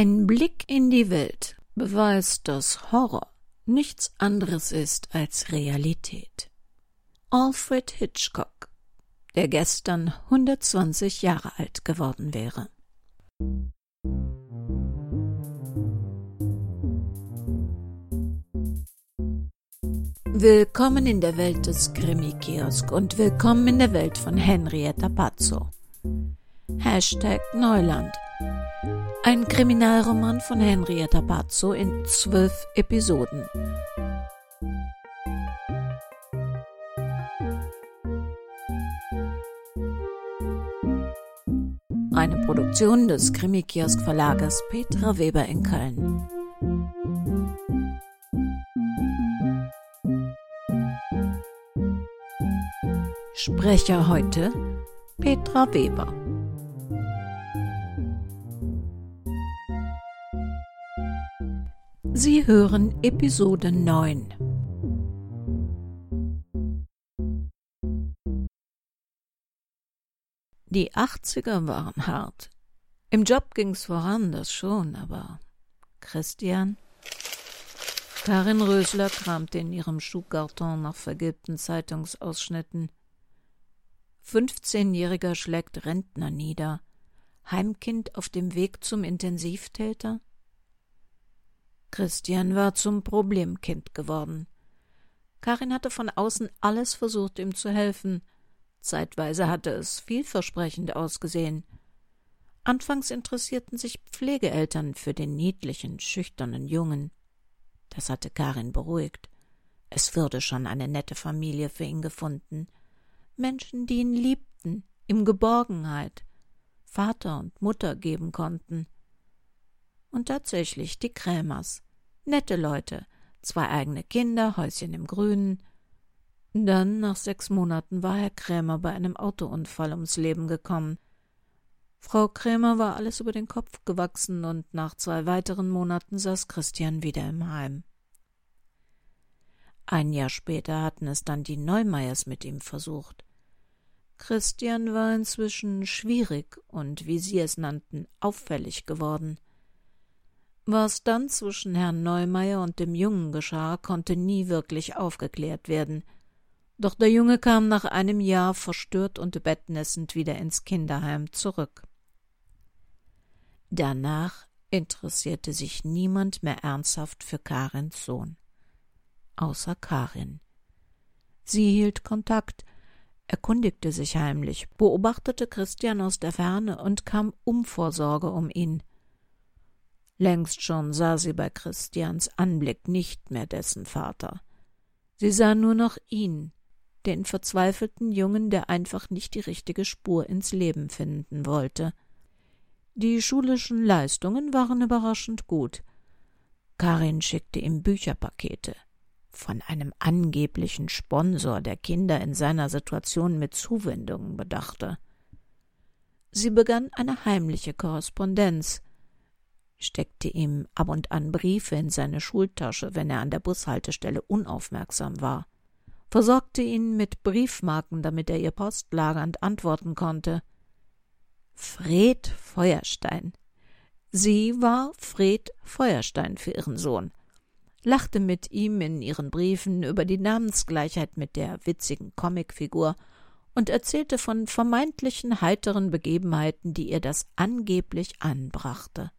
Ein Blick in die Welt beweist, dass Horror nichts anderes ist als Realität. Alfred Hitchcock, der gestern 120 Jahre alt geworden wäre. Willkommen in der Welt des Krimi-Kiosk und willkommen in der Welt von Henrietta Pazzo. Hashtag Neuland. Ein Kriminalroman von Henrietta Pazzo in zwölf Episoden. Eine Produktion des Krimi-Kiosk Verlages Petra Weber in Köln. Sprecher heute Petra Weber. Sie hören Episode 9. Die 80er waren hart. Im Job ging's voran, das schon, aber Christian? Karin Rösler kramte in ihrem Schuhkarton nach vergilbten Zeitungsausschnitten. 15-Jähriger schlägt Rentner nieder. Heimkind auf dem Weg zum Intensivtäter? Christian war zum Problemkind geworden. Karin hatte von außen alles versucht, ihm zu helfen. Zeitweise hatte es vielversprechend ausgesehen. Anfangs interessierten sich Pflegeeltern für den niedlichen, schüchternen Jungen. Das hatte Karin beruhigt. Es würde schon eine nette Familie für ihn gefunden. Menschen, die ihn liebten, ihm Geborgenheit, Vater und Mutter geben konnten. Und tatsächlich die Krämers. Nette Leute, zwei eigene Kinder, Häuschen im Grünen. Dann, nach sechs Monaten, war Herr Krämer bei einem Autounfall ums Leben gekommen. Frau Krämer war alles über den Kopf gewachsen, und nach zwei weiteren Monaten saß Christian wieder im Heim. Ein Jahr später hatten es dann die Neumeyers mit ihm versucht. Christian war inzwischen schwierig und, wie sie es nannten, auffällig geworden. Was dann zwischen Herrn Neumeyer und dem Jungen geschah, konnte nie wirklich aufgeklärt werden. Doch der Junge kam nach einem Jahr verstört und bettnässend wieder ins Kinderheim zurück. Danach interessierte sich niemand mehr ernsthaft für Karins Sohn. Außer Karin. Sie hielt Kontakt, erkundigte sich heimlich, beobachtete Christian aus der Ferne und kam um Vorsorge um ihn. Längst schon sah sie bei Christians Anblick nicht mehr dessen Vater. Sie sah nur noch ihn, den verzweifelten Jungen, der einfach nicht die richtige Spur ins Leben finden wollte. Die schulischen Leistungen waren überraschend gut. Karin schickte ihm Bücherpakete von einem angeblichen Sponsor, der Kinder in seiner Situation mit Zuwendungen bedachte. Sie begann eine heimliche Korrespondenz, steckte ihm ab und an Briefe in seine Schultasche, wenn er an der Bushaltestelle unaufmerksam war, versorgte ihn mit Briefmarken, damit er ihr postlagernd antworten konnte. Fred Feuerstein. Sie war Fred Feuerstein für ihren Sohn lachte mit ihm in ihren Briefen über die Namensgleichheit mit der witzigen Comicfigur und erzählte von vermeintlichen heiteren Begebenheiten, die ihr das angeblich anbrachte.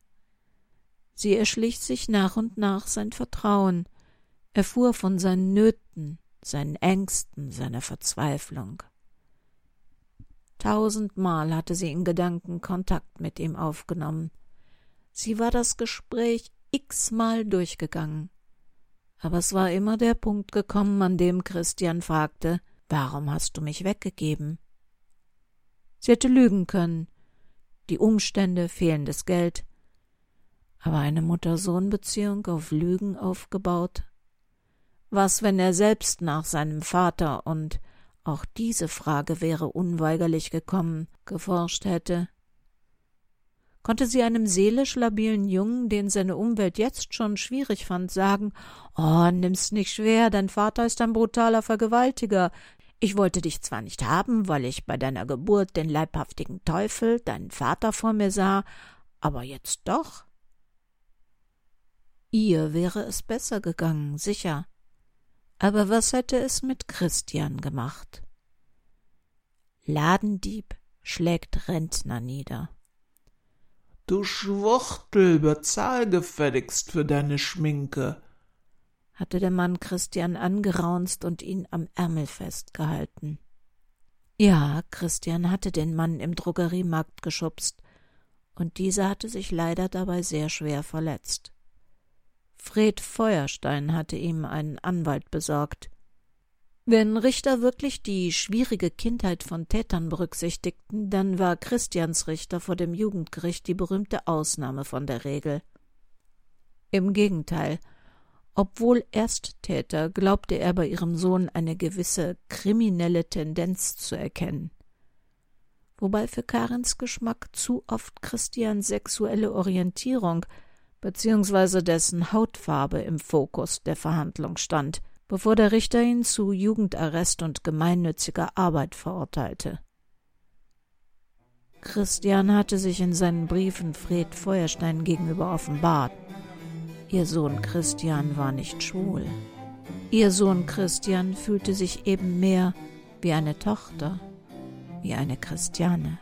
Sie erschlich sich nach und nach sein Vertrauen, erfuhr von seinen Nöten, seinen Ängsten, seiner Verzweiflung. Tausendmal hatte sie in Gedanken Kontakt mit ihm aufgenommen. Sie war das Gespräch x-mal durchgegangen aber es war immer der Punkt gekommen, an dem Christian fragte Warum hast du mich weggegeben? Sie hätte lügen können, die Umstände, fehlendes Geld, aber eine Mutter-Sohn-Beziehung auf Lügen aufgebaut? Was, wenn er selbst nach seinem Vater und auch diese Frage wäre unweigerlich gekommen, geforscht hätte? Konnte sie einem seelisch labilen Jungen, den seine Umwelt jetzt schon schwierig fand, sagen Oh, nimm's nicht schwer, dein Vater ist ein brutaler Vergewaltiger. Ich wollte dich zwar nicht haben, weil ich bei deiner Geburt den leibhaftigen Teufel, deinen Vater vor mir sah, aber jetzt doch. Ihr wäre es besser gegangen, sicher. Aber was hätte es mit Christian gemacht? Ladendieb schlägt Rentner nieder. Du Schwuchtel, bezahl gefälligst für deine Schminke, hatte der Mann Christian angeraunzt und ihn am Ärmel festgehalten. Ja, Christian hatte den Mann im Drogeriemarkt geschubst, und dieser hatte sich leider dabei sehr schwer verletzt. Fred Feuerstein hatte ihm einen Anwalt besorgt. Wenn Richter wirklich die schwierige Kindheit von Tätern berücksichtigten, dann war Christians Richter vor dem Jugendgericht die berühmte Ausnahme von der Regel. Im Gegenteil, obwohl Ersttäter glaubte er bei ihrem Sohn eine gewisse kriminelle Tendenz zu erkennen. Wobei für Karens Geschmack zu oft Christians sexuelle Orientierung bzw. dessen Hautfarbe im Fokus der Verhandlung stand, bevor der Richter ihn zu Jugendarrest und gemeinnütziger Arbeit verurteilte. Christian hatte sich in seinen Briefen Fred Feuerstein gegenüber offenbart Ihr Sohn Christian war nicht schwul. Ihr Sohn Christian fühlte sich eben mehr wie eine Tochter, wie eine Christiane.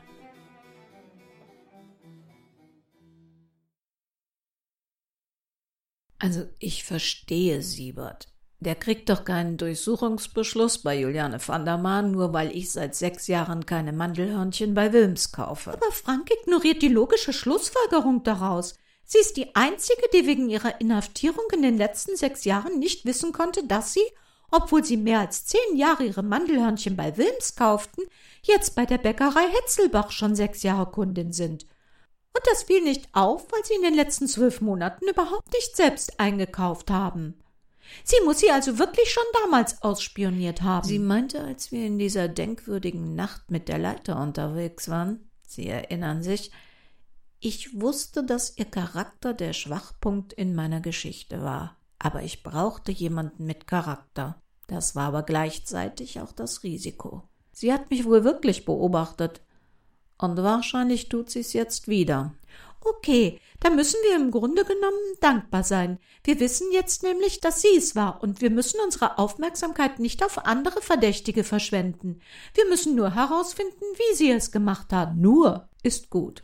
Also ich verstehe Siebert. Der kriegt doch keinen Durchsuchungsbeschluss bei Juliane van der Maan, nur weil ich seit sechs Jahren keine Mandelhörnchen bei Wilms kaufe. Aber Frank ignoriert die logische Schlussfolgerung daraus. Sie ist die einzige, die wegen ihrer Inhaftierung in den letzten sechs Jahren nicht wissen konnte, dass sie, obwohl sie mehr als zehn Jahre ihre Mandelhörnchen bei Wilms kauften, jetzt bei der Bäckerei Hetzelbach schon sechs Jahre Kundin sind. Und das fiel nicht auf, weil sie in den letzten zwölf Monaten überhaupt nicht selbst eingekauft haben. Sie muss sie also wirklich schon damals ausspioniert haben. Sie meinte, als wir in dieser denkwürdigen Nacht mit der Leiter unterwegs waren, Sie erinnern sich, ich wusste, dass ihr Charakter der Schwachpunkt in meiner Geschichte war, aber ich brauchte jemanden mit Charakter. Das war aber gleichzeitig auch das Risiko. Sie hat mich wohl wirklich beobachtet. Und wahrscheinlich tut sie's jetzt wieder. Okay, da müssen wir im Grunde genommen dankbar sein. Wir wissen jetzt nämlich, dass sie es war, und wir müssen unsere Aufmerksamkeit nicht auf andere Verdächtige verschwenden. Wir müssen nur herausfinden, wie sie es gemacht hat. Nur ist gut.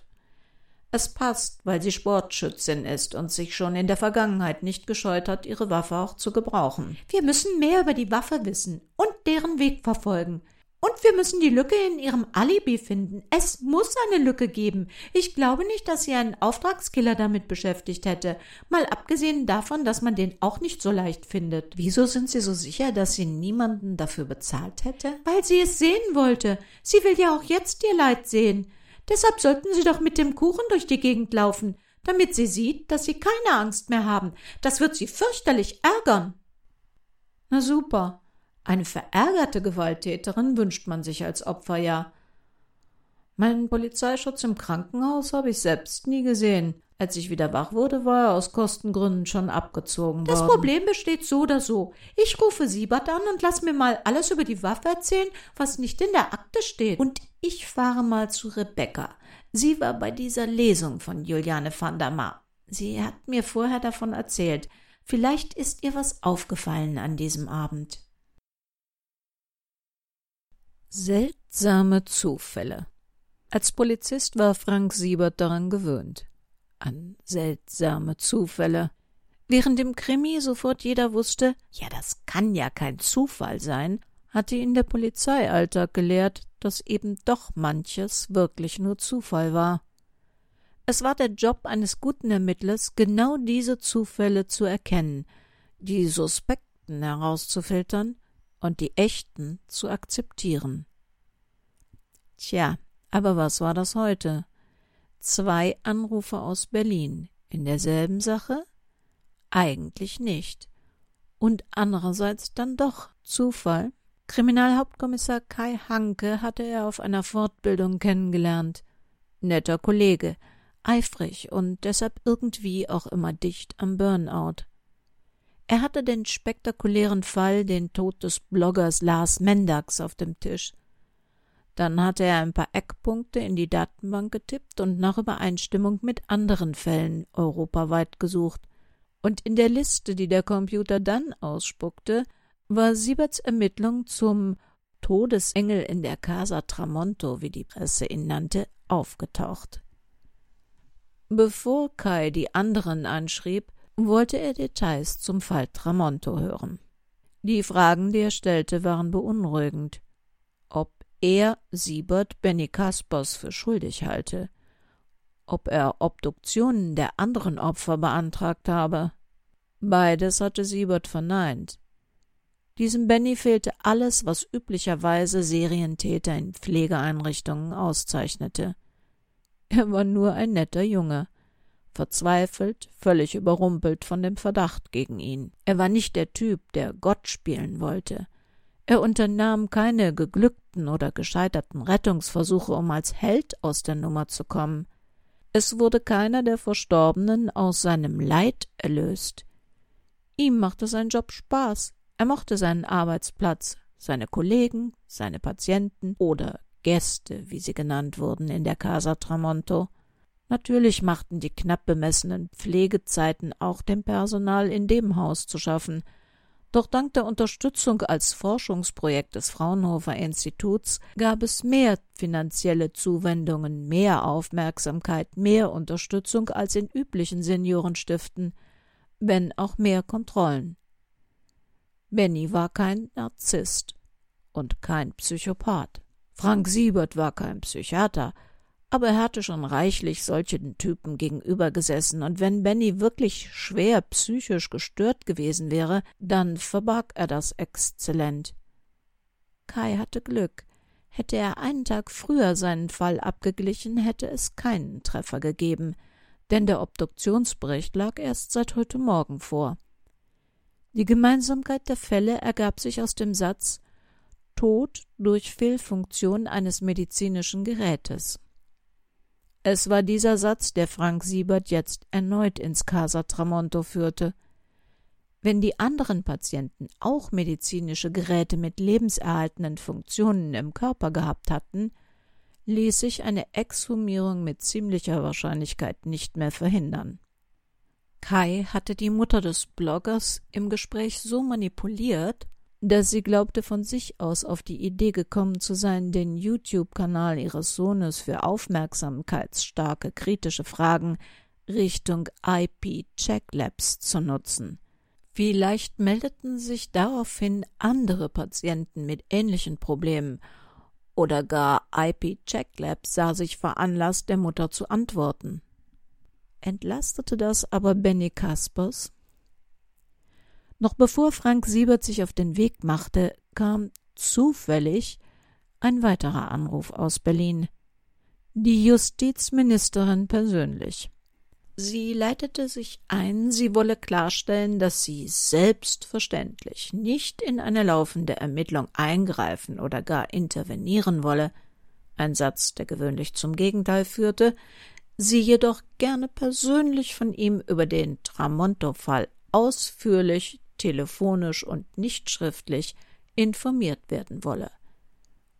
Es passt, weil sie Sportschützin ist und sich schon in der Vergangenheit nicht gescheut hat, ihre Waffe auch zu gebrauchen. Wir müssen mehr über die Waffe wissen und deren Weg verfolgen. Und wir müssen die Lücke in ihrem Alibi finden. Es muss eine Lücke geben. Ich glaube nicht, dass sie einen Auftragskiller damit beschäftigt hätte. Mal abgesehen davon, dass man den auch nicht so leicht findet. Wieso sind Sie so sicher, dass sie niemanden dafür bezahlt hätte? Weil sie es sehen wollte. Sie will ja auch jetzt ihr Leid sehen. Deshalb sollten Sie doch mit dem Kuchen durch die Gegend laufen, damit sie sieht, dass Sie keine Angst mehr haben. Das wird sie fürchterlich ärgern. Na super. Eine verärgerte Gewalttäterin wünscht man sich als Opfer ja. Meinen Polizeischutz im Krankenhaus habe ich selbst nie gesehen. Als ich wieder wach wurde, war er aus Kostengründen schon abgezogen das worden. Das Problem besteht so oder so. Ich rufe Siebert an und lass mir mal alles über die Waffe erzählen, was nicht in der Akte steht. Und ich fahre mal zu Rebecca. Sie war bei dieser Lesung von Juliane van der Maar. Sie hat mir vorher davon erzählt. Vielleicht ist ihr was aufgefallen an diesem Abend. Seltsame Zufälle. Als Polizist war Frank Siebert daran gewöhnt an seltsame Zufälle. Während im Krimi sofort jeder wusste, ja, das kann ja kein Zufall sein, hatte ihn der Polizeialltag gelehrt, dass eben doch manches wirklich nur Zufall war. Es war der Job eines guten Ermittlers, genau diese Zufälle zu erkennen, die Suspekten herauszufiltern und die echten zu akzeptieren. Tja, aber was war das heute? zwei Anrufe aus Berlin in derselben Sache? Eigentlich nicht. Und andererseits dann doch Zufall. Kriminalhauptkommissar Kai Hanke hatte er auf einer Fortbildung kennengelernt. Netter Kollege, eifrig und deshalb irgendwie auch immer dicht am Burnout. Er hatte den spektakulären Fall, den Tod des Bloggers Lars Mendax, auf dem Tisch. Dann hatte er ein paar Eckpunkte in die Datenbank getippt und nach Übereinstimmung mit anderen Fällen europaweit gesucht. Und in der Liste, die der Computer dann ausspuckte, war Sieberts Ermittlung zum Todesengel in der Casa Tramonto, wie die Presse ihn nannte, aufgetaucht. Bevor Kai die anderen anschrieb, wollte er Details zum Fall Tramonto hören. Die Fragen, die er stellte, waren beunruhigend. Ob er Siebert Benny Kaspers für schuldig halte, ob er Obduktionen der anderen Opfer beantragt habe. Beides hatte Siebert verneint. Diesem Benny fehlte alles, was üblicherweise Serientäter in Pflegeeinrichtungen auszeichnete. Er war nur ein netter Junge, verzweifelt, völlig überrumpelt von dem Verdacht gegen ihn. Er war nicht der Typ, der Gott spielen wollte. Er unternahm keine geglückten oder gescheiterten Rettungsversuche, um als Held aus der Nummer zu kommen. Es wurde keiner der Verstorbenen aus seinem Leid erlöst. Ihm machte sein Job Spaß. Er mochte seinen Arbeitsplatz, seine Kollegen, seine Patienten oder Gäste, wie sie genannt wurden in der Casa Tramonto. Natürlich machten die knapp bemessenen Pflegezeiten auch dem Personal in dem Haus zu schaffen, doch dank der Unterstützung als Forschungsprojekt des Fraunhofer Instituts gab es mehr finanzielle Zuwendungen, mehr Aufmerksamkeit, mehr Unterstützung als in üblichen Seniorenstiften, wenn auch mehr Kontrollen. Benny war kein Narzisst und kein Psychopath. Frank Siebert war kein Psychiater, aber er hatte schon reichlich solchen Typen gegenüber gesessen, und wenn Benny wirklich schwer psychisch gestört gewesen wäre, dann verbarg er das exzellent. Kai hatte Glück. Hätte er einen Tag früher seinen Fall abgeglichen, hätte es keinen Treffer gegeben, denn der Obduktionsbericht lag erst seit heute Morgen vor. Die Gemeinsamkeit der Fälle ergab sich aus dem Satz Tod durch Fehlfunktion eines medizinischen Gerätes. Es war dieser Satz, der Frank Siebert jetzt erneut ins Casa Tramonto führte. Wenn die anderen Patienten auch medizinische Geräte mit lebenserhaltenden Funktionen im Körper gehabt hatten, ließ sich eine Exhumierung mit ziemlicher Wahrscheinlichkeit nicht mehr verhindern. Kai hatte die Mutter des Bloggers im Gespräch so manipuliert, dass sie glaubte, von sich aus auf die Idee gekommen zu sein, den YouTube-Kanal ihres Sohnes für aufmerksamkeitsstarke kritische Fragen Richtung IP-Check-Labs zu nutzen. Vielleicht meldeten sich daraufhin andere Patienten mit ähnlichen Problemen oder gar IP-Check-Labs sah sich veranlasst, der Mutter zu antworten. Entlastete das aber Benny Kaspers? Noch bevor Frank Siebert sich auf den Weg machte, kam zufällig ein weiterer Anruf aus Berlin. Die Justizministerin persönlich. Sie leitete sich ein, sie wolle klarstellen, dass sie selbstverständlich nicht in eine laufende Ermittlung eingreifen oder gar intervenieren wolle, ein Satz, der gewöhnlich zum Gegenteil führte, sie jedoch gerne persönlich von ihm über den Tramonto-Fall ausführlich telefonisch und nicht schriftlich informiert werden wolle.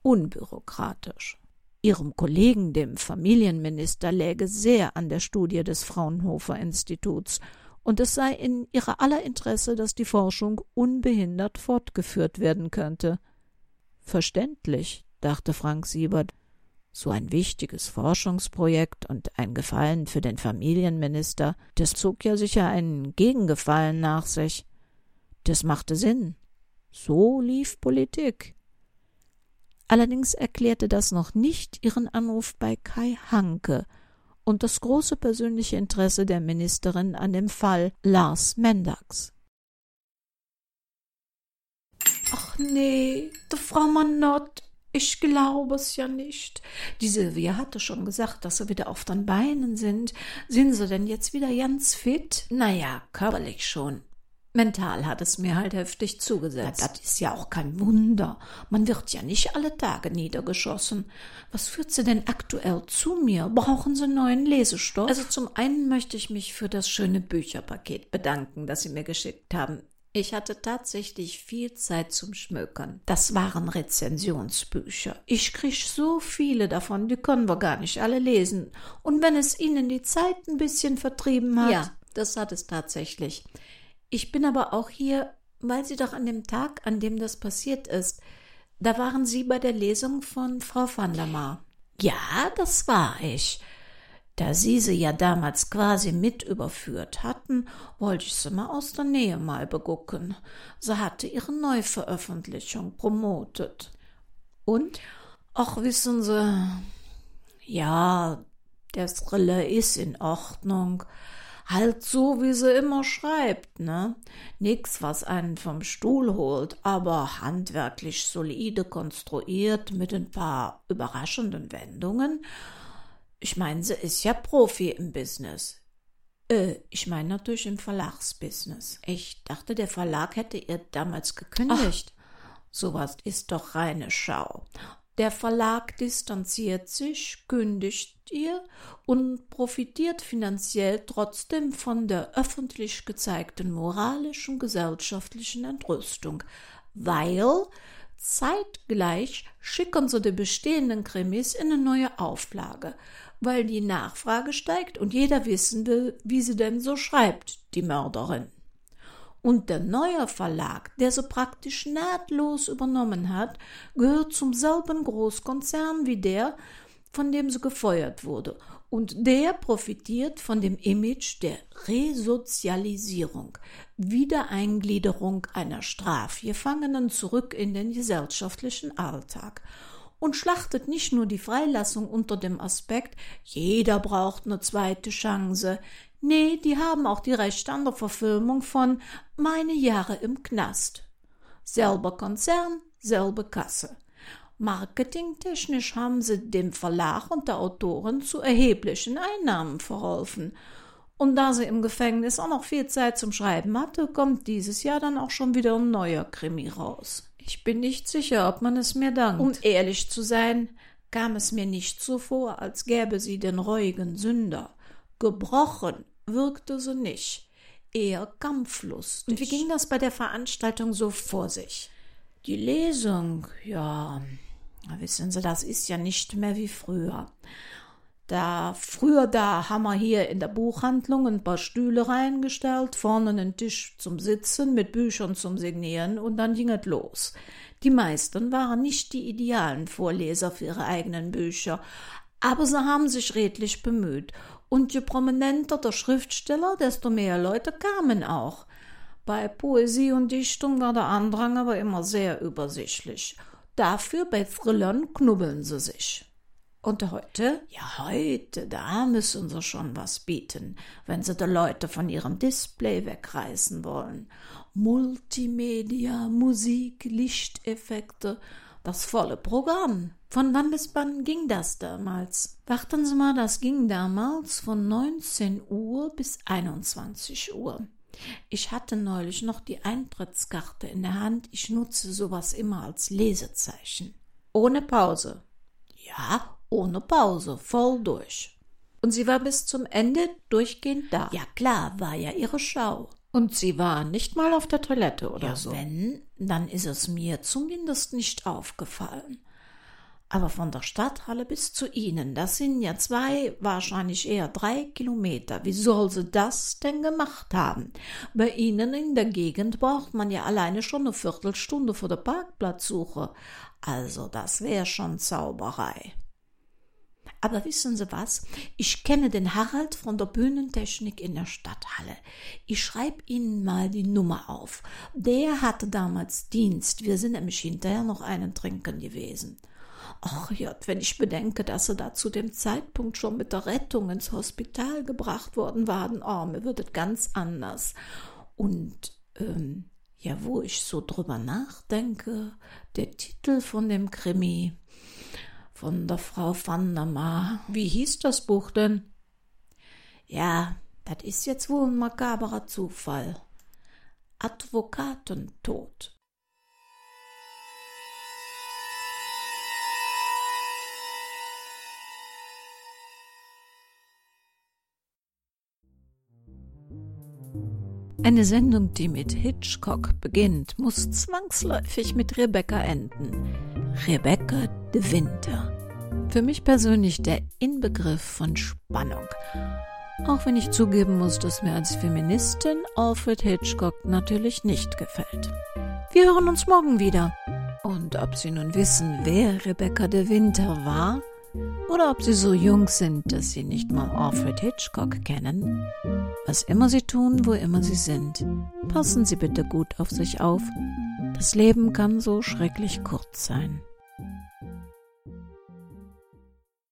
Unbürokratisch. Ihrem Kollegen, dem Familienminister, läge sehr an der Studie des Fraunhofer Instituts, und es sei in ihrer aller Interesse, dass die Forschung unbehindert fortgeführt werden könnte. Verständlich, dachte Frank Siebert, so ein wichtiges Forschungsprojekt und ein Gefallen für den Familienminister, das zog ja sicher einen Gegengefallen nach sich. Das machte Sinn. So lief Politik. Allerdings erklärte das noch nicht ihren Anruf bei Kai Hanke und das große persönliche Interesse der Ministerin an dem Fall Lars Mendax. Ach nee, die Frau Manott, ich glaube es ja nicht. Die Silvia hatte schon gesagt, dass sie wieder auf den Beinen sind. Sind sie denn jetzt wieder ganz fit? Naja, körperlich schon. Mental hat es mir halt heftig zugesetzt. Ja, das ist ja auch kein Wunder. Man wird ja nicht alle Tage niedergeschossen. Was führt sie denn aktuell zu mir? Brauchen Sie neuen Lesestoff? Also zum einen möchte ich mich für das schöne Bücherpaket bedanken, das Sie mir geschickt haben. Ich hatte tatsächlich viel Zeit zum Schmökern. Das waren Rezensionsbücher. Ich krieg so viele davon, die können wir gar nicht alle lesen. Und wenn es Ihnen die Zeit ein bisschen vertrieben hat. Ja, das hat es tatsächlich. Ich bin aber auch hier, weil Sie doch an dem Tag, an dem das passiert ist, da waren Sie bei der Lesung von Frau van der Maar. Ja, das war ich. Da Sie sie ja damals quasi mit überführt hatten, wollte ich sie mal aus der Nähe mal begucken. Sie hatte ihre Neuveröffentlichung promotet. Und? Ach, wissen Sie, ja, der Thriller ist in Ordnung. Halt so, wie sie immer schreibt, ne? Nix, was einen vom Stuhl holt, aber handwerklich solide konstruiert mit ein paar überraschenden Wendungen ich meine, sie ist ja Profi im Business. Äh, ich meine natürlich im Verlagsbusiness. Ich dachte, der Verlag hätte ihr damals gekündigt. Ach, sowas ist doch reine Schau. Der Verlag distanziert sich, kündigt ihr und profitiert finanziell trotzdem von der öffentlich gezeigten moralischen gesellschaftlichen Entrüstung, weil zeitgleich schicken sie die bestehenden Krimis in eine neue Auflage weil die Nachfrage steigt und jeder wissen will, wie sie denn so schreibt, die Mörderin. Und der neue Verlag, der sie praktisch nahtlos übernommen hat, gehört zum selben Großkonzern wie der, von dem sie gefeuert wurde. Und der profitiert von dem Image der Resozialisierung, Wiedereingliederung einer Strafgefangenen zurück in den gesellschaftlichen Alltag und schlachtet nicht nur die Freilassung unter dem Aspekt, jeder braucht eine zweite Chance. Nee, die haben auch die Rechte an der Verfilmung von Meine Jahre im Knast. Selber Konzern, selbe Kasse. Marketingtechnisch haben sie dem Verlag und der Autoren zu erheblichen Einnahmen verholfen. Und da sie im Gefängnis auch noch viel Zeit zum Schreiben hatte, kommt dieses Jahr dann auch schon wieder ein neuer Krimi raus. Ich bin nicht sicher, ob man es mir dankt. Um ehrlich zu sein, kam es mir nicht so vor, als gäbe sie den reuigen Sünder. Gebrochen wirkte sie nicht, eher kampflustig. Und wie ging das bei der Veranstaltung so vor sich? Die Lesung, ja, wissen Sie, das ist ja nicht mehr wie früher. Da früher da haben wir hier in der Buchhandlung ein paar Stühle reingestellt, vorne einen Tisch zum Sitzen mit Büchern zum Signieren und dann ging es los. Die meisten waren nicht die idealen Vorleser für ihre eigenen Bücher, aber sie haben sich redlich bemüht. Und je prominenter der Schriftsteller, desto mehr Leute kamen auch. Bei Poesie und Dichtung war der Andrang aber immer sehr übersichtlich. Dafür bei Thrillern knubbeln sie sich. Und heute? Ja, heute, da müssen sie schon was bieten, wenn sie die Leute von ihrem Display wegreißen wollen. Multimedia, Musik, Lichteffekte, das volle Programm. Von wann bis wann ging das damals? Warten Sie mal, das ging damals von 19 Uhr bis 21 Uhr. Ich hatte neulich noch die Eintrittskarte in der Hand. Ich nutze sowas immer als Lesezeichen. Ohne Pause. Ja, ohne Pause, voll durch. Und sie war bis zum Ende durchgehend da. Ja klar, war ja ihre Schau. Und sie war nicht mal auf der Toilette oder ja, so. Wenn, dann ist es mir zumindest nicht aufgefallen. Aber von der Stadthalle bis zu Ihnen, das sind ja zwei, wahrscheinlich eher drei Kilometer. Wie soll sie das denn gemacht haben? Bei Ihnen in der Gegend braucht man ja alleine schon eine Viertelstunde vor der Parkplatzsuche. Also das wäre schon Zauberei. Aber wissen Sie was? Ich kenne den Harald von der Bühnentechnik in der Stadthalle. Ich schreibe Ihnen mal die Nummer auf. Der hatte damals Dienst. Wir sind nämlich hinterher noch einen trinken gewesen. Ach ja, wenn ich bedenke, dass sie da zu dem Zeitpunkt schon mit der Rettung ins Hospital gebracht worden waren, oh, mir wird es ganz anders. Und, ähm, ja, wo ich so drüber nachdenke, der Titel von dem Krimi, von der Frau van der Maar. Wie hieß das Buch denn? Ja, das ist jetzt wohl ein makaberer Zufall. Advokatentod. Eine Sendung, die mit Hitchcock beginnt, muss zwangsläufig mit Rebecca enden. Rebecca de Winter. Für mich persönlich der Inbegriff von Spannung. Auch wenn ich zugeben muss, dass mir als Feministin Alfred Hitchcock natürlich nicht gefällt. Wir hören uns morgen wieder. Und ob Sie nun wissen, wer Rebecca de Winter war, oder ob Sie so jung sind, dass Sie nicht mal Alfred Hitchcock kennen, was immer Sie tun, wo immer Sie sind, passen Sie bitte gut auf sich auf. Das Leben kann so schrecklich kurz sein.